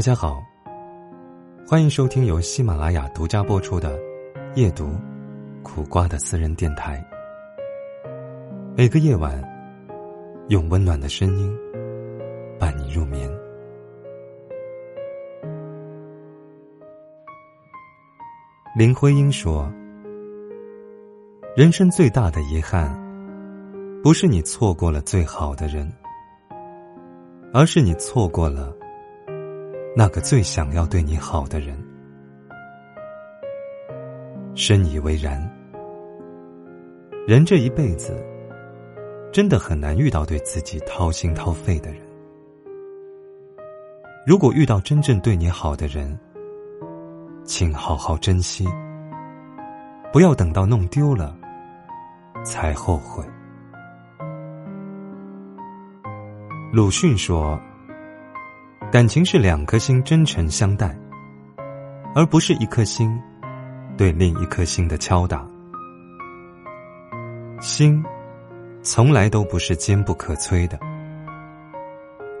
大家好，欢迎收听由喜马拉雅独家播出的《夜读苦瓜的私人电台》。每个夜晚，用温暖的声音伴你入眠。林徽因说：“人生最大的遗憾，不是你错过了最好的人，而是你错过了。”那个最想要对你好的人，深以为然。人这一辈子，真的很难遇到对自己掏心掏肺的人。如果遇到真正对你好的人，请好好珍惜，不要等到弄丢了才后悔。鲁迅说。感情是两颗心真诚相待，而不是一颗心对另一颗心的敲打。心从来都不是坚不可摧的，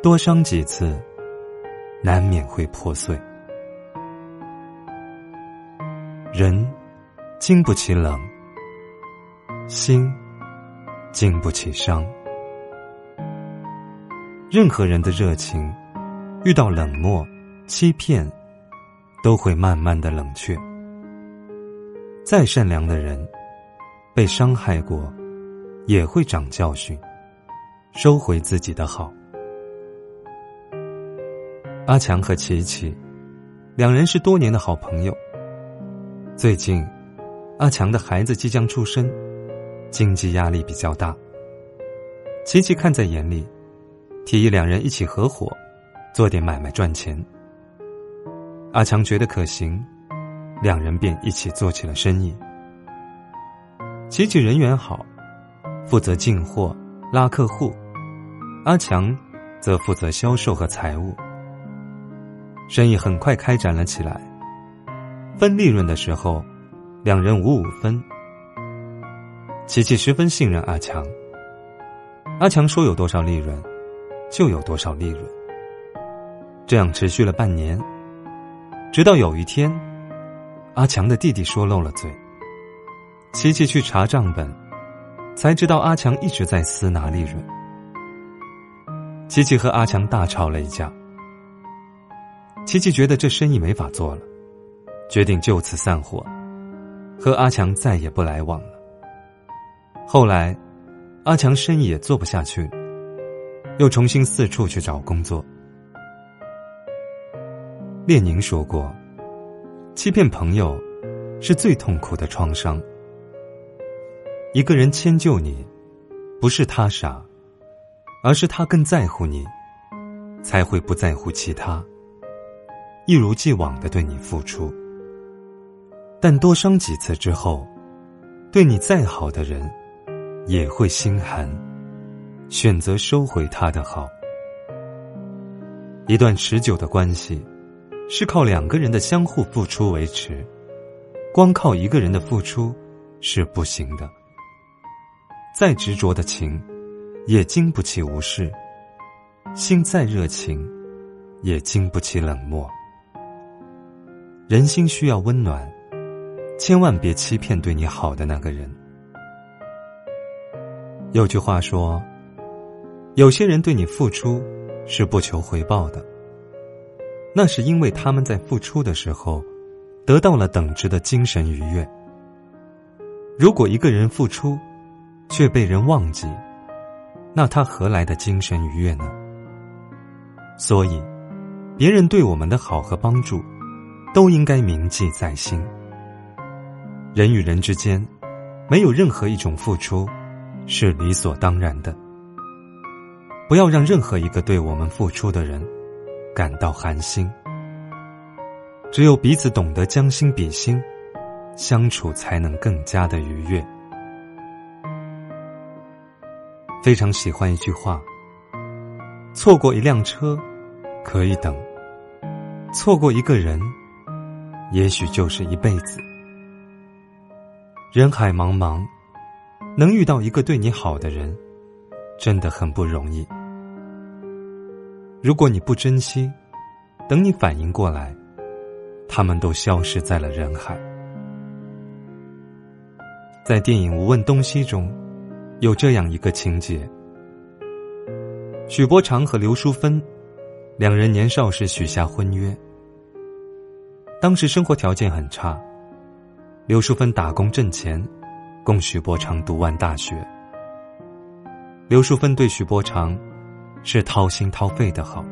多伤几次，难免会破碎。人经不起冷，心经不起伤。任何人的热情。遇到冷漠、欺骗，都会慢慢的冷却。再善良的人，被伤害过，也会长教训，收回自己的好。阿强和琪琪，两人是多年的好朋友。最近，阿强的孩子即将出生，经济压力比较大。琪琪看在眼里，提议两人一起合伙。做点买卖赚钱，阿强觉得可行，两人便一起做起了生意。琪琪人缘好，负责进货、拉客户，阿强则负责销售和财务。生意很快开展了起来。分利润的时候，两人五五分。琪琪十分信任阿强，阿强说有多少利润，就有多少利润。这样持续了半年，直到有一天，阿强的弟弟说漏了嘴。琪琪去查账本，才知道阿强一直在私拿利润。琪琪和阿强大吵了一架。琪琪觉得这生意没法做了，决定就此散伙，和阿强再也不来往了。后来，阿强生意也做不下去，又重新四处去找工作。列宁说过：“欺骗朋友是最痛苦的创伤。一个人迁就你，不是他傻，而是他更在乎你，才会不在乎其他，一如既往的对你付出。但多伤几次之后，对你再好的人，也会心寒，选择收回他的好。一段持久的关系。”是靠两个人的相互付出维持，光靠一个人的付出是不行的。再执着的情，也经不起无视；心再热情，也经不起冷漠。人心需要温暖，千万别欺骗对你好的那个人。有句话说：“有些人对你付出，是不求回报的。”那是因为他们在付出的时候，得到了等值的精神愉悦。如果一个人付出，却被人忘记，那他何来的精神愉悦呢？所以，别人对我们的好和帮助，都应该铭记在心。人与人之间，没有任何一种付出是理所当然的。不要让任何一个对我们付出的人。感到寒心，只有彼此懂得将心比心，相处才能更加的愉悦。非常喜欢一句话：错过一辆车可以等，错过一个人，也许就是一辈子。人海茫茫，能遇到一个对你好的人，真的很不容易。如果你不珍惜，等你反应过来，他们都消失在了人海。在电影《无问东西》中，有这样一个情节：许伯常和刘淑芬两人年少时许下婚约。当时生活条件很差，刘淑芬打工挣钱，供许伯常读完大学。刘淑芬对许伯常是掏心掏肺的好。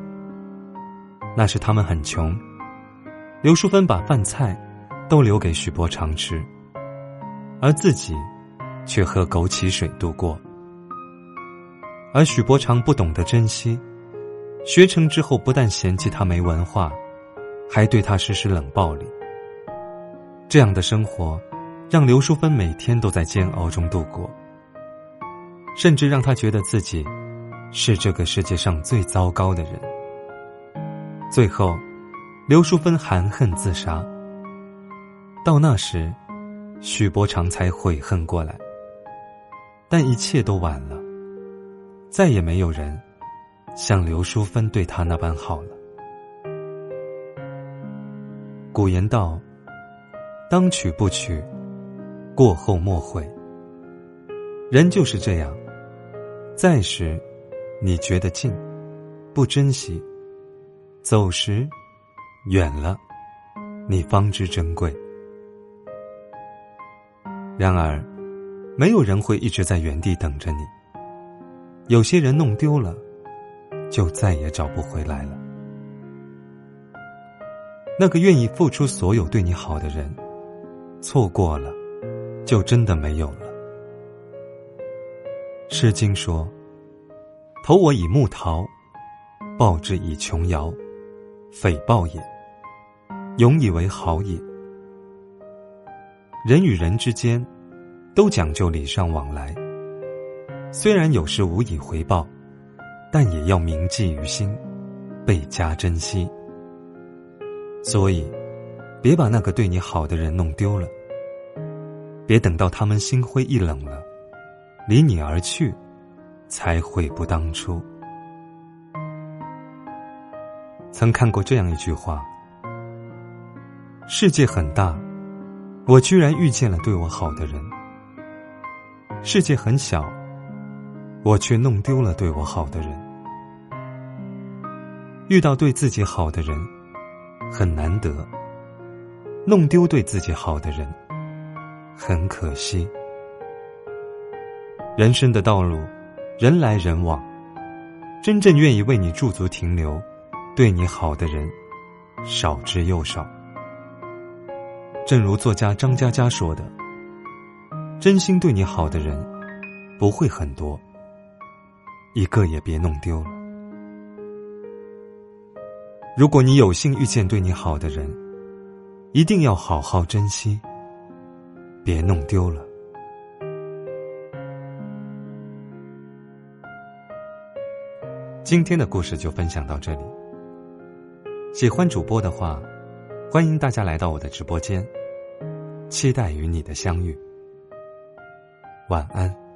那时他们很穷，刘淑芬把饭菜都留给许伯常吃，而自己却喝枸杞水度过。而许伯常不懂得珍惜，学成之后不但嫌弃他没文化，还对他实施冷暴力。这样的生活，让刘淑芬每天都在煎熬中度过，甚至让他觉得自己是这个世界上最糟糕的人。最后，刘淑芬含恨自杀。到那时，许伯常才悔恨过来。但一切都晚了，再也没有人像刘淑芬对他那般好了。古言道：“当娶不娶，过后莫悔。”人就是这样，在时你觉得近，不珍惜。走时，远了，你方知珍贵。然而，没有人会一直在原地等着你。有些人弄丢了，就再也找不回来了。那个愿意付出所有对你好的人，错过了，就真的没有了。《诗经》说：“投我以木桃，报之以琼瑶。”匪报也，永以为好也。人与人之间，都讲究礼尚往来。虽然有时无以回报，但也要铭记于心，倍加珍惜。所以，别把那个对你好的人弄丢了。别等到他们心灰意冷了，离你而去，才悔不当初。曾看过这样一句话：“世界很大，我居然遇见了对我好的人；世界很小，我却弄丢了对我好的人。遇到对自己好的人很难得，弄丢对自己好的人很可惜。人生的道路，人来人往，真正愿意为你驻足停留。”对你好的人，少之又少。正如作家张嘉佳说的：“真心对你好的人，不会很多，一个也别弄丢了。如果你有幸遇见对你好的人，一定要好好珍惜，别弄丢了。”今天的故事就分享到这里。喜欢主播的话，欢迎大家来到我的直播间，期待与你的相遇。晚安。